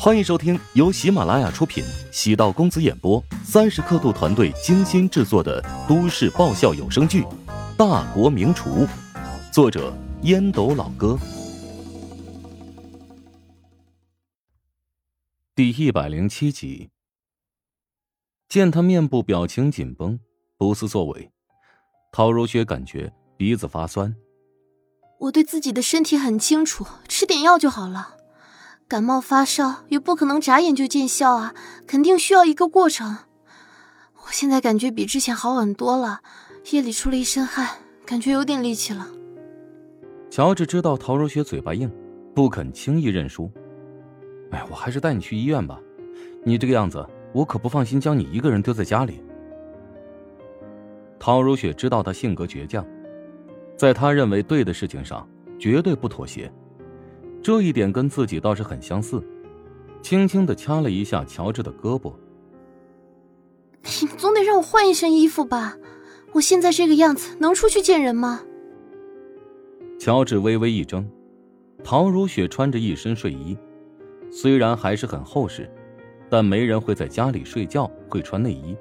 欢迎收听由喜马拉雅出品、喜道公子演播、三十刻度团队精心制作的都市爆笑有声剧《大国名厨》，作者烟斗老哥，第一百零七集。见他面部表情紧绷，不思作为，陶如雪感觉鼻子发酸。我对自己的身体很清楚，吃点药就好了。感冒发烧也不可能眨眼就见效啊，肯定需要一个过程。我现在感觉比之前好很多了，夜里出了一身汗，感觉有点力气了。乔治知道陶如雪嘴巴硬，不肯轻易认输。哎，我还是带你去医院吧。你这个样子，我可不放心将你一个人丢在家里。陶如雪知道他性格倔强，在他认为对的事情上绝对不妥协。这一点跟自己倒是很相似，轻轻的掐了一下乔治的胳膊。你 总得让我换一身衣服吧？我现在这个样子能出去见人吗？乔治微微一怔，陶如雪穿着一身睡衣，虽然还是很厚实，但没人会在家里睡觉会穿内衣。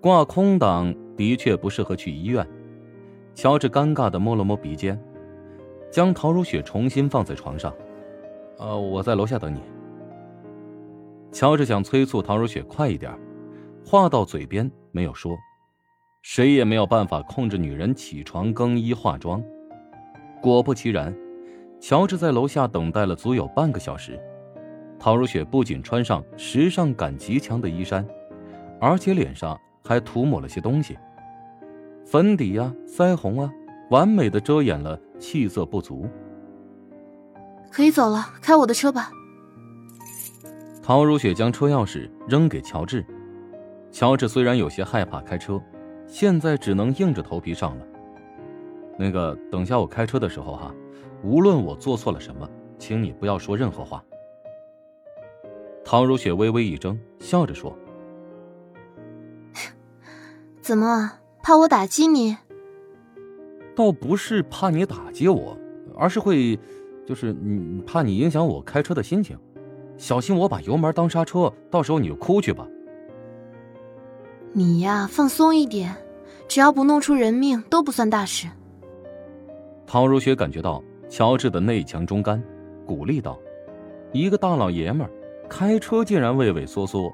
挂空档的确不适合去医院。乔治尴尬的摸了摸鼻尖。将陶如雪重新放在床上，呃，我在楼下等你。乔治想催促陶如雪快一点，话到嘴边没有说，谁也没有办法控制女人起床更衣化妆。果不其然，乔治在楼下等待了足有半个小时。陶如雪不仅穿上时尚感极强的衣衫，而且脸上还涂抹了些东西，粉底呀，腮红啊。完美的遮掩了气色不足。可以走了，开我的车吧。陶如雪将车钥匙扔给乔治。乔治虽然有些害怕开车，现在只能硬着头皮上了。那个，等下我开车的时候哈，无论我做错了什么，请你不要说任何话。陶如雪微微一怔，笑着说：“ 怎么，怕我打击你？”倒不是怕你打击我，而是会，就是你怕你影响我开车的心情，小心我把油门当刹车，到时候你就哭去吧。你呀，放松一点，只要不弄出人命，都不算大事。陶如雪感觉到乔治的内强中干，鼓励道：“一个大老爷们儿开车竟然畏畏缩缩，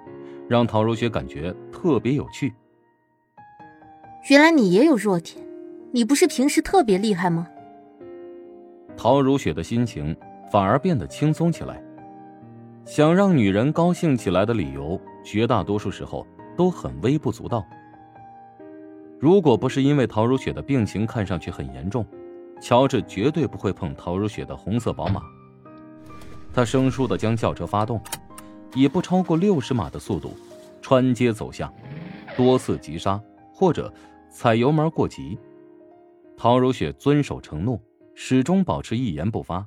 让陶如雪感觉特别有趣。原来你也有弱点。”你不是平时特别厉害吗？陶如雪的心情反而变得轻松起来。想让女人高兴起来的理由，绝大多数时候都很微不足道。如果不是因为陶如雪的病情看上去很严重，乔治绝对不会碰陶如雪的红色宝马。他生疏的将轿车发动，以不超过六十码的速度穿街走巷，多次急刹或者踩油门过急。陶如雪遵守承诺，始终保持一言不发，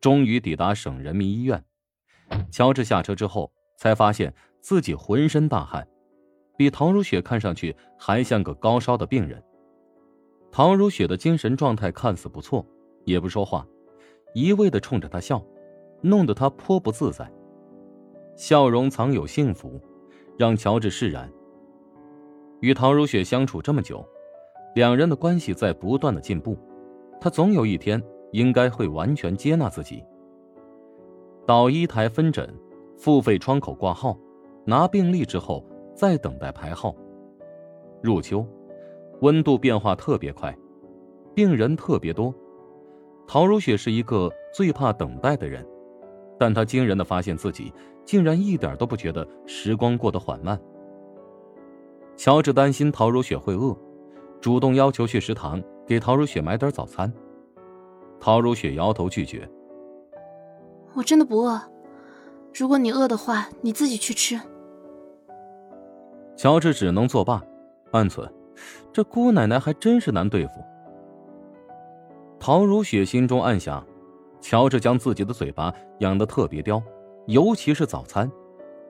终于抵达省人民医院。乔治下车之后，才发现自己浑身大汗，比陶如雪看上去还像个高烧的病人。陶如雪的精神状态看似不错，也不说话，一味的冲着他笑，弄得他颇不自在。笑容藏有幸福，让乔治释然。与陶如雪相处这么久。两人的关系在不断的进步，他总有一天应该会完全接纳自己。到医台分诊，付费窗口挂号，拿病历之后再等待排号。入秋，温度变化特别快，病人特别多。陶如雪是一个最怕等待的人，但她惊人的发现自己竟然一点都不觉得时光过得缓慢。乔治担心陶如雪会饿。主动要求去食堂给陶如雪买点早餐。陶如雪摇头拒绝：“我真的不饿，如果你饿的话，你自己去吃。”乔治只能作罢，暗存：这姑奶奶还真是难对付。陶如雪心中暗想：乔治将自己的嘴巴养得特别刁，尤其是早餐，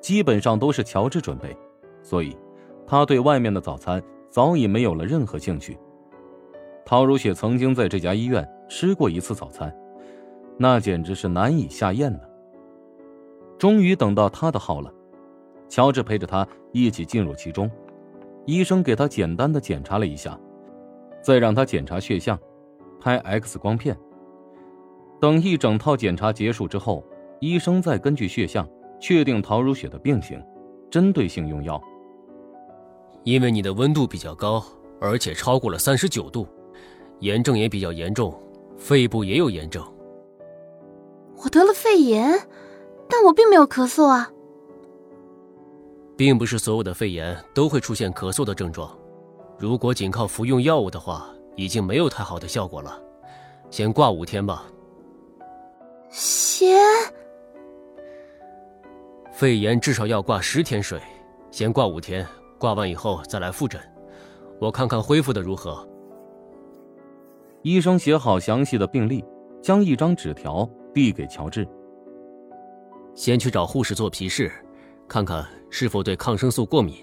基本上都是乔治准备，所以他对外面的早餐。早已没有了任何兴趣。陶如雪曾经在这家医院吃过一次早餐，那简直是难以下咽的。终于等到他的号了，乔治陪着他一起进入其中。医生给他简单的检查了一下，再让他检查血象，拍 X 光片。等一整套检查结束之后，医生再根据血象确定陶如雪的病情，针对性用药。因为你的温度比较高，而且超过了三十九度，炎症也比较严重，肺部也有炎症。我得了肺炎，但我并没有咳嗽啊。并不是所有的肺炎都会出现咳嗽的症状，如果仅靠服用药物的话，已经没有太好的效果了。先挂五天吧。先。肺炎至少要挂十天水，先挂五天，挂完以后再来复诊，我看看恢复的如何。医生写好详细的病历，将一张纸条递给乔治。先去找护士做皮试。看看是否对抗生素过敏，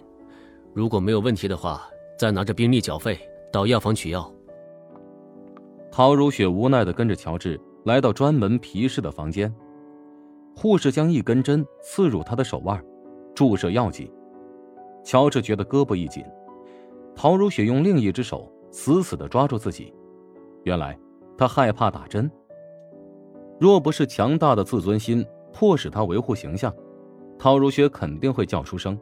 如果没有问题的话，再拿着病历缴费到药房取药。陶如雪无奈的跟着乔治来到专门皮试的房间，护士将一根针刺入他的手腕，注射药剂。乔治觉得胳膊一紧，陶如雪用另一只手死死的抓住自己。原来他害怕打针，若不是强大的自尊心迫使他维护形象。陶如雪肯定会叫出声。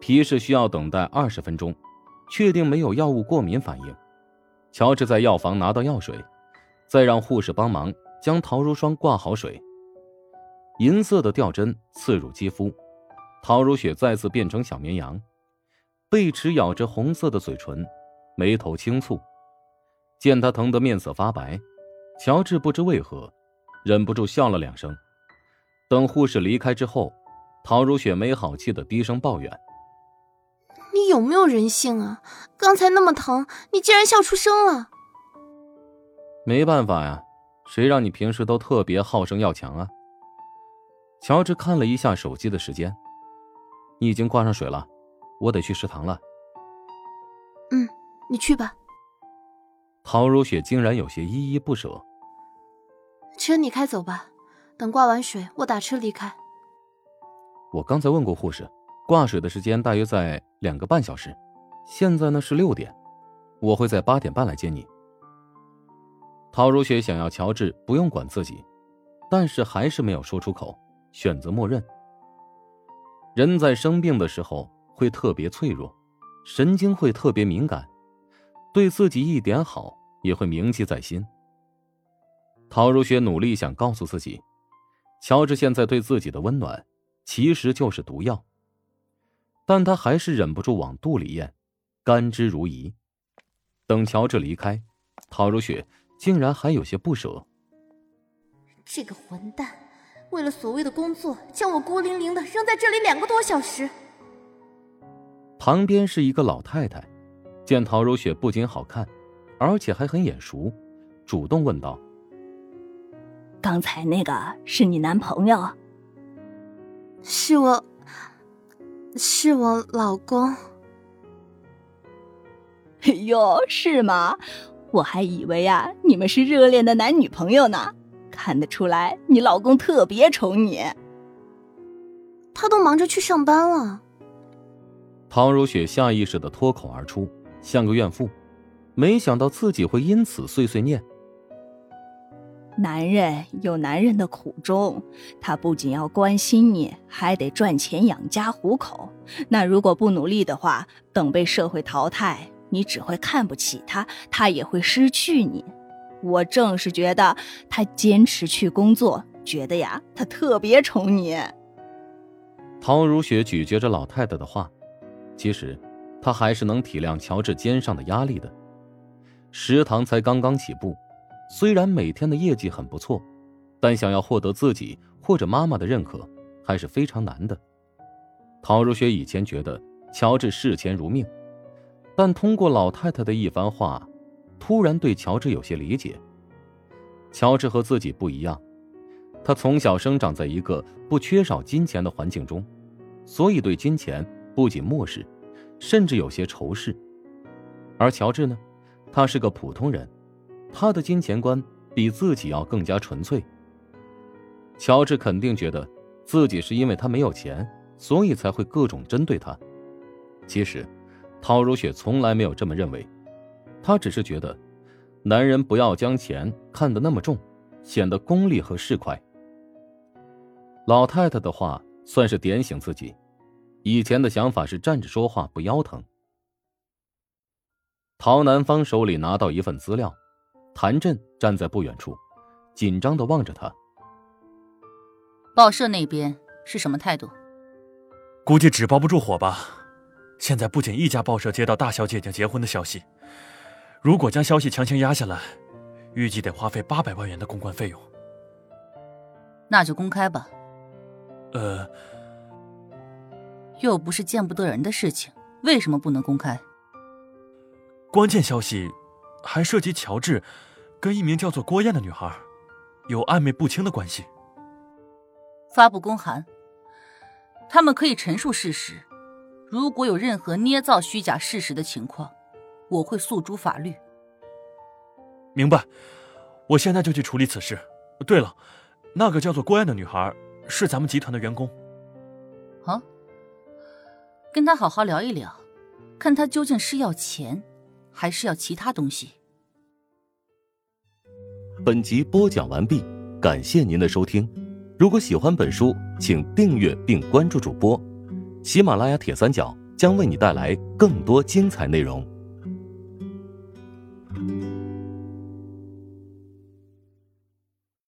皮试需要等待二十分钟，确定没有药物过敏反应。乔治在药房拿到药水，再让护士帮忙将陶如霜挂好水。银色的吊针刺入肌肤，陶如雪再次变成小绵羊，贝齿咬着红色的嘴唇，眉头轻蹙。见他疼得面色发白，乔治不知为何，忍不住笑了两声。等护士离开之后，陶如雪没好气的低声抱怨：“你有没有人性啊？刚才那么疼，你竟然笑出声了。”没办法呀，谁让你平时都特别好胜要强啊？乔治看了一下手机的时间，你已经挂上水了，我得去食堂了。嗯，你去吧。陶如雪竟然有些依依不舍。车你开走吧。等挂完水，我打车离开。我刚才问过护士，挂水的时间大约在两个半小时。现在呢是六点，我会在八点半来接你。陶如雪想要乔治不用管自己，但是还是没有说出口，选择默认。人在生病的时候会特别脆弱，神经会特别敏感，对自己一点好也会铭记在心。陶如雪努力想告诉自己。乔治现在对自己的温暖，其实就是毒药，但他还是忍不住往肚里咽，甘之如饴。等乔治离开，陶如雪竟然还有些不舍。这个混蛋，为了所谓的工作，将我孤零零的扔在这里两个多小时。旁边是一个老太太，见陶如雪不仅好看，而且还很眼熟，主动问道。刚才那个是你男朋友？是我，是我老公。哎呦，是吗？我还以为呀，你们是热恋的男女朋友呢。看得出来，你老公特别宠你。他都忙着去上班了。唐如雪下意识的脱口而出，像个怨妇，没想到自己会因此碎碎念。男人有男人的苦衷，他不仅要关心你，还得赚钱养家糊口。那如果不努力的话，等被社会淘汰，你只会看不起他，他也会失去你。我正是觉得他坚持去工作，觉得呀，他特别宠你。陶如雪咀嚼着老太太的话，其实，她还是能体谅乔治肩上的压力的。食堂才刚刚起步。虽然每天的业绩很不错，但想要获得自己或者妈妈的认可，还是非常难的。陶如雪以前觉得乔治视钱如命，但通过老太太的一番话，突然对乔治有些理解。乔治和自己不一样，他从小生长在一个不缺少金钱的环境中，所以对金钱不仅漠视，甚至有些仇视。而乔治呢，他是个普通人。他的金钱观比自己要更加纯粹。乔治肯定觉得自己是因为他没有钱，所以才会各种针对他。其实，陶如雪从来没有这么认为，她只是觉得，男人不要将钱看得那么重，显得功利和市侩。老太太的话算是点醒自己，以前的想法是站着说话不腰疼。陶南方手里拿到一份资料，谭震站在不远处，紧张的望着他。报社那边是什么态度？估计纸包不住火吧。现在不仅一家报社接到大小姐姐结婚的消息，如果将消息强行压下来，预计得花费八百万元的公关费用。那就公开吧。呃，又不是见不得人的事情，为什么不能公开？关键消息还涉及乔治跟一名叫做郭燕的女孩有暧昧不清的关系。发布公函，他们可以陈述事实。如果有任何捏造虚假事实的情况，我会诉诸法律。明白，我现在就去处理此事。对了，那个叫做郭燕的女孩是咱们集团的员工。啊，跟她好好聊一聊，看她究竟是要钱，还是要其他东西。本集播讲完毕，感谢您的收听。如果喜欢本书，请订阅并关注主播。喜马拉雅铁三角将为你带来更多精彩内容。